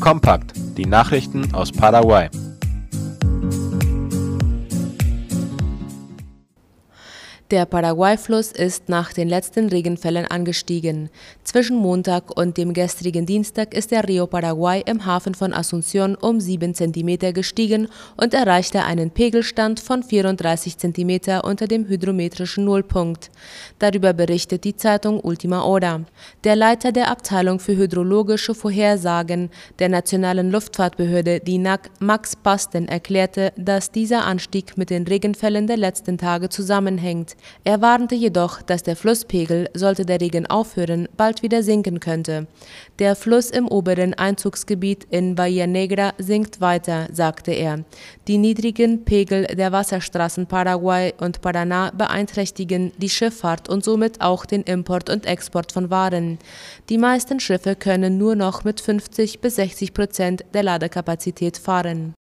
Kompakt, die Nachrichten aus Paraguay. Der Paraguay-Fluss ist nach den letzten Regenfällen angestiegen. Zwischen Montag und dem gestrigen Dienstag ist der Rio Paraguay im Hafen von Asunción um 7 cm gestiegen und erreichte einen Pegelstand von 34 cm unter dem hydrometrischen Nullpunkt. Darüber berichtet die Zeitung Ultima Hora. Der Leiter der Abteilung für hydrologische Vorhersagen der Nationalen Luftfahrtbehörde, die NAC, Max Pasten, erklärte, dass dieser Anstieg mit den Regenfällen der letzten Tage zusammenhängt. Er warnte jedoch, dass der Flusspegel, sollte der Regen aufhören, bald wieder sinken könnte. Der Fluss im oberen Einzugsgebiet in Bahia Negra sinkt weiter, sagte er. Die niedrigen Pegel der Wasserstraßen Paraguay und Paraná beeinträchtigen die Schifffahrt und somit auch den Import und Export von Waren. Die meisten Schiffe können nur noch mit 50 bis 60 Prozent der Ladekapazität fahren.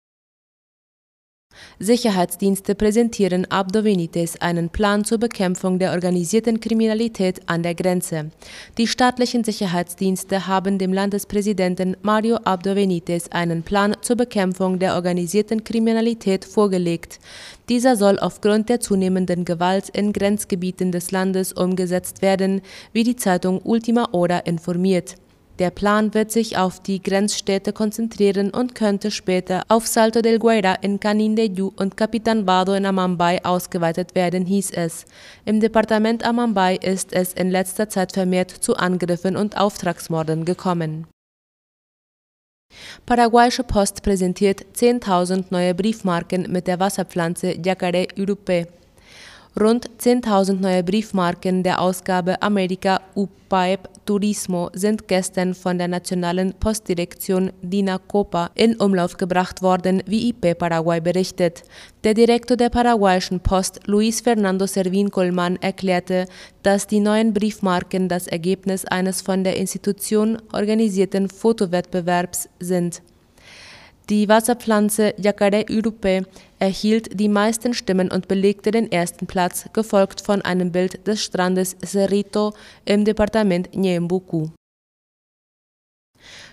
Sicherheitsdienste präsentieren Abdo Benitez einen Plan zur Bekämpfung der organisierten Kriminalität an der Grenze. Die staatlichen Sicherheitsdienste haben dem Landespräsidenten Mario Abdo Benitez einen Plan zur Bekämpfung der organisierten Kriminalität vorgelegt. Dieser soll aufgrund der zunehmenden Gewalt in Grenzgebieten des Landes umgesetzt werden, wie die Zeitung Ultima Hora informiert. Der Plan wird sich auf die Grenzstädte konzentrieren und könnte später auf Salto del Guaira in Canindeyú und Capitan Vado in Amambay ausgeweitet werden, hieß es. Im Departement Amambay ist es in letzter Zeit vermehrt zu Angriffen und Auftragsmorden gekommen. Paraguayische Post präsentiert 10.000 neue Briefmarken mit der Wasserpflanze Yacaré Urupe. Rund 10.000 neue Briefmarken der Ausgabe America UPAEP Turismo sind gestern von der Nationalen Postdirektion Dina Copa in Umlauf gebracht worden, wie IP Paraguay berichtet. Der Direktor der paraguayischen Post, Luis Fernando Servin Colman, erklärte, dass die neuen Briefmarken das Ergebnis eines von der Institution organisierten Fotowettbewerbs sind. Die Wasserpflanze Yacaré Urupe erhielt die meisten Stimmen und belegte den ersten Platz, gefolgt von einem Bild des Strandes Cerrito im Departement Ñembucú.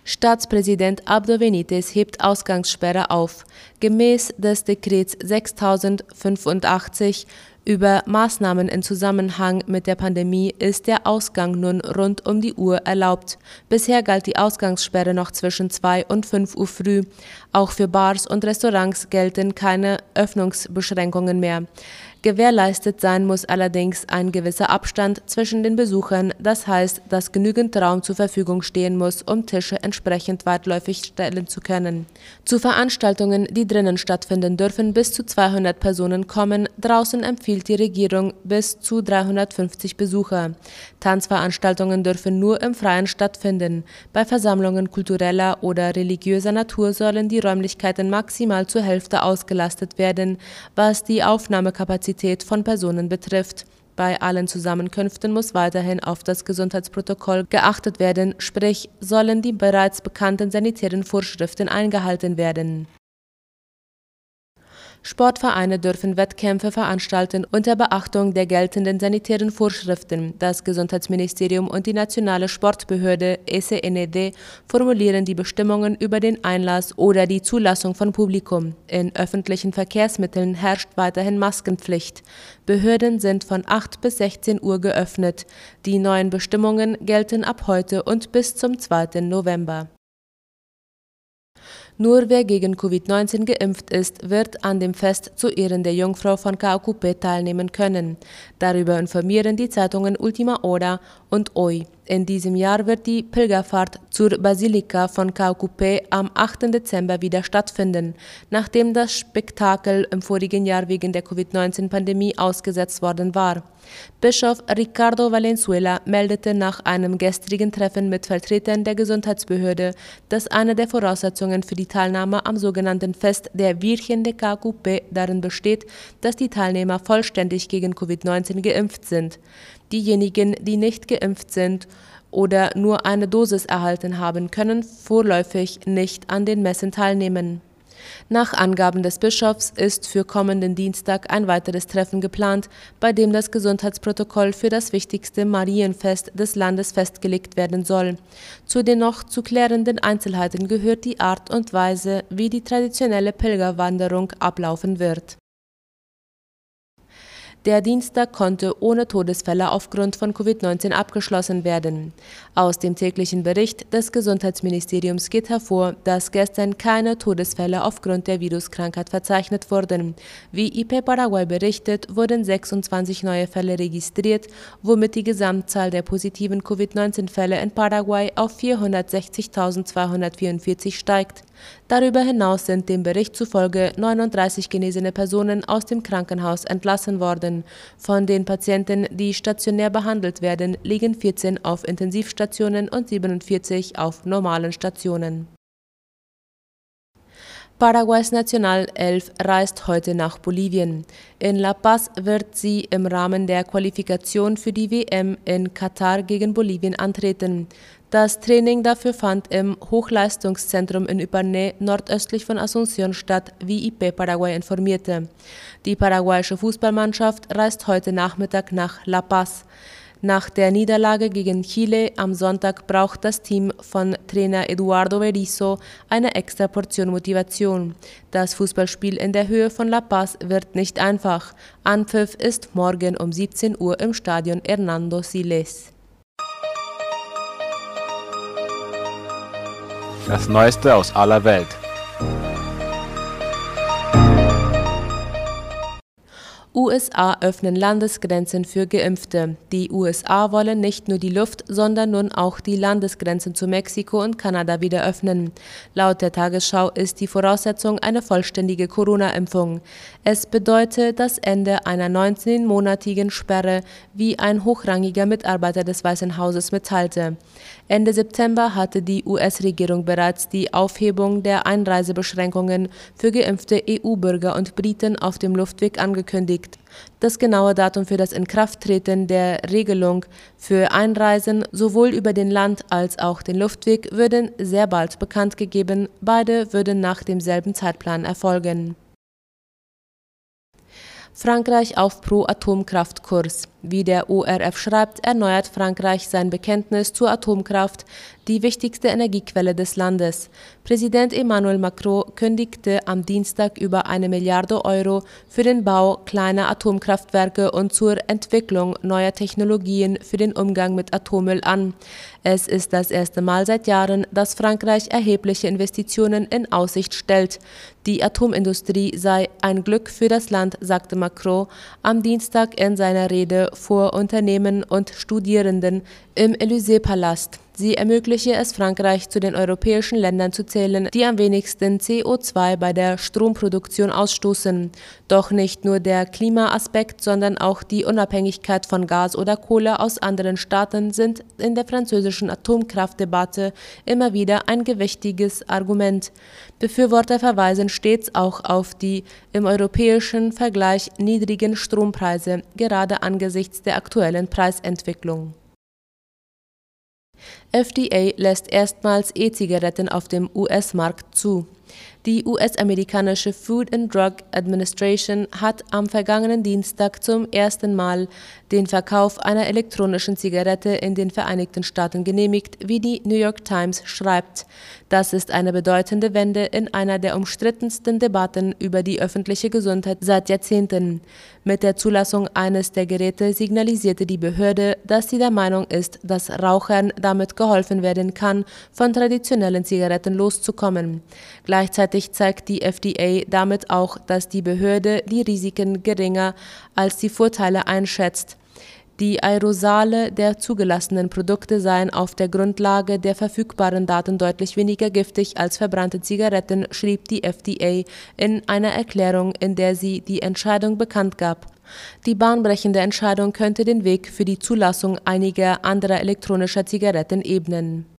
Staatspräsident Abdo Benitez hebt Ausgangssperre auf. Gemäß des Dekrets 6085 über Maßnahmen in Zusammenhang mit der Pandemie ist der Ausgang nun rund um die Uhr erlaubt. Bisher galt die Ausgangssperre noch zwischen 2 und 5 Uhr früh. Auch für Bars und Restaurants gelten keine Öffnungsbeschränkungen mehr. Gewährleistet sein muss allerdings ein gewisser Abstand zwischen den Besuchern, das heißt, dass genügend Raum zur Verfügung stehen muss, um Tische entsprechend weitläufig stellen zu können. Zu Veranstaltungen, die drinnen stattfinden dürfen, bis zu 200 Personen kommen, draußen empfiehlt die Regierung bis zu 350 Besucher. Tanzveranstaltungen dürfen nur im Freien stattfinden. Bei Versammlungen kultureller oder religiöser Natur sollen die Räumlichkeiten maximal zur Hälfte ausgelastet werden, was die Aufnahmekapazität Kapazität von Personen betrifft. Bei allen Zusammenkünften muss weiterhin auf das Gesundheitsprotokoll geachtet werden, sprich sollen die bereits bekannten sanitären Vorschriften eingehalten werden. Sportvereine dürfen Wettkämpfe veranstalten unter Beachtung der geltenden sanitären Vorschriften. Das Gesundheitsministerium und die nationale Sportbehörde SNED formulieren die Bestimmungen über den Einlass oder die Zulassung von Publikum. In öffentlichen Verkehrsmitteln herrscht weiterhin Maskenpflicht. Behörden sind von 8 bis 16 Uhr geöffnet. Die neuen Bestimmungen gelten ab heute und bis zum 2. November. Nur wer gegen Covid-19 geimpft ist, wird an dem Fest zu Ehren der Jungfrau von Kaokupe teilnehmen können. Darüber informieren die Zeitungen Ultima Hora und OI. In diesem Jahr wird die Pilgerfahrt zur Basilika von Kaokupe am 8. Dezember wieder stattfinden, nachdem das Spektakel im vorigen Jahr wegen der Covid-19-Pandemie ausgesetzt worden war. Bischof Ricardo Valenzuela meldete nach einem gestrigen Treffen mit Vertretern der Gesundheitsbehörde, dass eine der Voraussetzungen für die Teilnahme am sogenannten Fest der Virgen de Kaokupe darin besteht, dass die Teilnehmer vollständig gegen Covid-19 geimpft sind. Diejenigen, die nicht geimpft sind oder nur eine Dosis erhalten haben, können vorläufig nicht an den Messen teilnehmen. Nach Angaben des Bischofs ist für kommenden Dienstag ein weiteres Treffen geplant, bei dem das Gesundheitsprotokoll für das wichtigste Marienfest des Landes festgelegt werden soll. Zu den noch zu klärenden Einzelheiten gehört die Art und Weise, wie die traditionelle Pilgerwanderung ablaufen wird. Der Dienstag konnte ohne Todesfälle aufgrund von Covid-19 abgeschlossen werden. Aus dem täglichen Bericht des Gesundheitsministeriums geht hervor, dass gestern keine Todesfälle aufgrund der Viruskrankheit verzeichnet wurden. Wie IP Paraguay berichtet, wurden 26 neue Fälle registriert, womit die Gesamtzahl der positiven Covid-19-Fälle in Paraguay auf 460.244 steigt. Darüber hinaus sind dem Bericht zufolge 39 genesene Personen aus dem Krankenhaus entlassen worden. Von den Patienten, die stationär behandelt werden, liegen 14 auf Intensivstationen und 47 auf normalen Stationen. Paraguays Nationalelf reist heute nach Bolivien. In La Paz wird sie im Rahmen der Qualifikation für die WM in Katar gegen Bolivien antreten. Das Training dafür fand im Hochleistungszentrum in Ipané nordöstlich von Asunción statt, wie IP Paraguay informierte. Die paraguayische Fußballmannschaft reist heute Nachmittag nach La Paz. Nach der Niederlage gegen Chile am Sonntag braucht das Team von Trainer Eduardo Berizzo eine extra Portion Motivation. Das Fußballspiel in der Höhe von La Paz wird nicht einfach. Anpfiff ist morgen um 17 Uhr im Stadion Hernando Siles. Das Neueste aus aller Welt. USA öffnen Landesgrenzen für Geimpfte. Die USA wollen nicht nur die Luft, sondern nun auch die Landesgrenzen zu Mexiko und Kanada wieder öffnen. Laut der Tagesschau ist die Voraussetzung eine vollständige Corona-Impfung. Es bedeutet das Ende einer 19-monatigen Sperre, wie ein hochrangiger Mitarbeiter des Weißen Hauses mitteilte. Ende September hatte die US-Regierung bereits die Aufhebung der Einreisebeschränkungen für geimpfte EU-Bürger und Briten auf dem Luftweg angekündigt. Das genaue Datum für das Inkrafttreten der Regelung für Einreisen sowohl über den Land- als auch den Luftweg würden sehr bald bekannt gegeben. Beide würden nach demselben Zeitplan erfolgen. Frankreich auf Pro-Atomkraft-Kurs. Wie der ORF schreibt, erneuert Frankreich sein Bekenntnis zur Atomkraft, die wichtigste Energiequelle des Landes. Präsident Emmanuel Macron kündigte am Dienstag über eine Milliarde Euro für den Bau kleiner Atomkraftwerke und zur Entwicklung neuer Technologien für den Umgang mit Atommüll an. Es ist das erste Mal seit Jahren, dass Frankreich erhebliche Investitionen in Aussicht stellt. Die Atomindustrie sei ein Glück für das Land, sagte Macron am Dienstag in seiner Rede vor Unternehmen und Studierenden im Élysée-Palast. Sie ermögliche es Frankreich, zu den europäischen Ländern zu zählen, die am wenigsten CO2 bei der Stromproduktion ausstoßen. Doch nicht nur der Klimaaspekt, sondern auch die Unabhängigkeit von Gas oder Kohle aus anderen Staaten sind in der französischen Atomkraftdebatte immer wieder ein gewichtiges Argument. Befürworter verweisen stets auch auf die im europäischen Vergleich niedrigen Strompreise, gerade angesichts der aktuellen Preisentwicklung. FDA lässt erstmals E-Zigaretten auf dem US-Markt zu. Die US-amerikanische Food and Drug Administration hat am vergangenen Dienstag zum ersten Mal den Verkauf einer elektronischen Zigarette in den Vereinigten Staaten genehmigt, wie die New York Times schreibt. Das ist eine bedeutende Wende in einer der umstrittensten Debatten über die öffentliche Gesundheit seit Jahrzehnten. Mit der Zulassung eines der Geräte signalisierte die Behörde, dass sie der Meinung ist, dass Rauchern damit geholfen werden kann, von traditionellen Zigaretten loszukommen. Gleichzeitig zeigt die FDA damit auch, dass die Behörde die Risiken geringer als die Vorteile einschätzt. Die Aerosole der zugelassenen Produkte seien auf der Grundlage der verfügbaren Daten deutlich weniger giftig als verbrannte Zigaretten, schrieb die FDA in einer Erklärung, in der sie die Entscheidung bekannt gab. Die bahnbrechende Entscheidung könnte den Weg für die Zulassung einiger anderer elektronischer Zigaretten ebnen.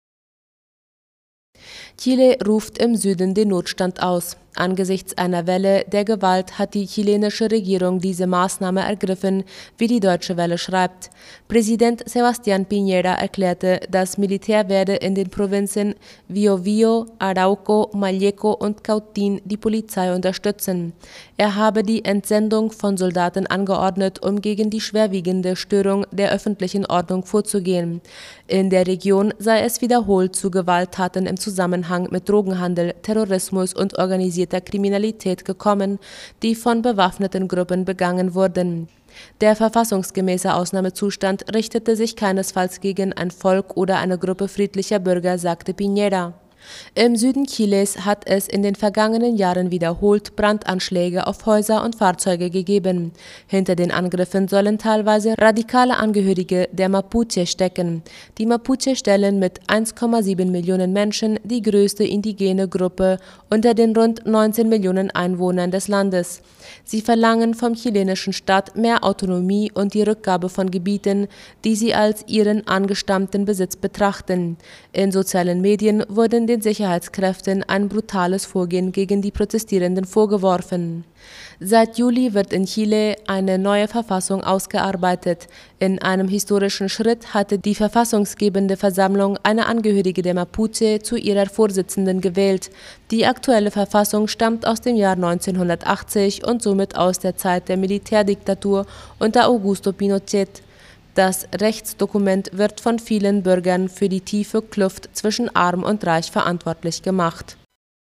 Chile ruft im Süden den Notstand aus. Angesichts einer Welle der Gewalt hat die chilenische Regierung diese Maßnahme ergriffen, wie die Deutsche Welle schreibt. Präsident Sebastián Piñera erklärte, das Militär werde in den Provinzen Biobío, Arauco, Malleco und Cautín die Polizei unterstützen. Er habe die Entsendung von Soldaten angeordnet, um gegen die schwerwiegende Störung der öffentlichen Ordnung vorzugehen. In der Region sei es wiederholt zu Gewalttaten im Zusammenhang mit Drogenhandel, Terrorismus und organisierter organisierter Kriminalität gekommen, die von bewaffneten Gruppen begangen wurden. Der verfassungsgemäße Ausnahmezustand richtete sich keinesfalls gegen ein Volk oder eine Gruppe friedlicher Bürger, sagte Piñera. Im Süden Chiles hat es in den vergangenen Jahren wiederholt Brandanschläge auf Häuser und Fahrzeuge gegeben. Hinter den Angriffen sollen teilweise radikale Angehörige der Mapuche stecken. Die Mapuche stellen mit 1,7 Millionen Menschen die größte indigene Gruppe unter den rund 19 Millionen Einwohnern des Landes. Sie verlangen vom chilenischen Staat mehr Autonomie und die Rückgabe von Gebieten, die sie als ihren angestammten Besitz betrachten. In sozialen Medien wurden den Sicherheitskräften ein brutales Vorgehen gegen die Protestierenden vorgeworfen. Seit Juli wird in Chile eine neue Verfassung ausgearbeitet. In einem historischen Schritt hatte die verfassungsgebende Versammlung eine Angehörige der Mapuche zu ihrer Vorsitzenden gewählt. Die aktuelle Verfassung stammt aus dem Jahr 1980 und somit aus der Zeit der Militärdiktatur unter Augusto Pinochet. Das Rechtsdokument wird von vielen Bürgern für die tiefe Kluft zwischen Arm und Reich verantwortlich gemacht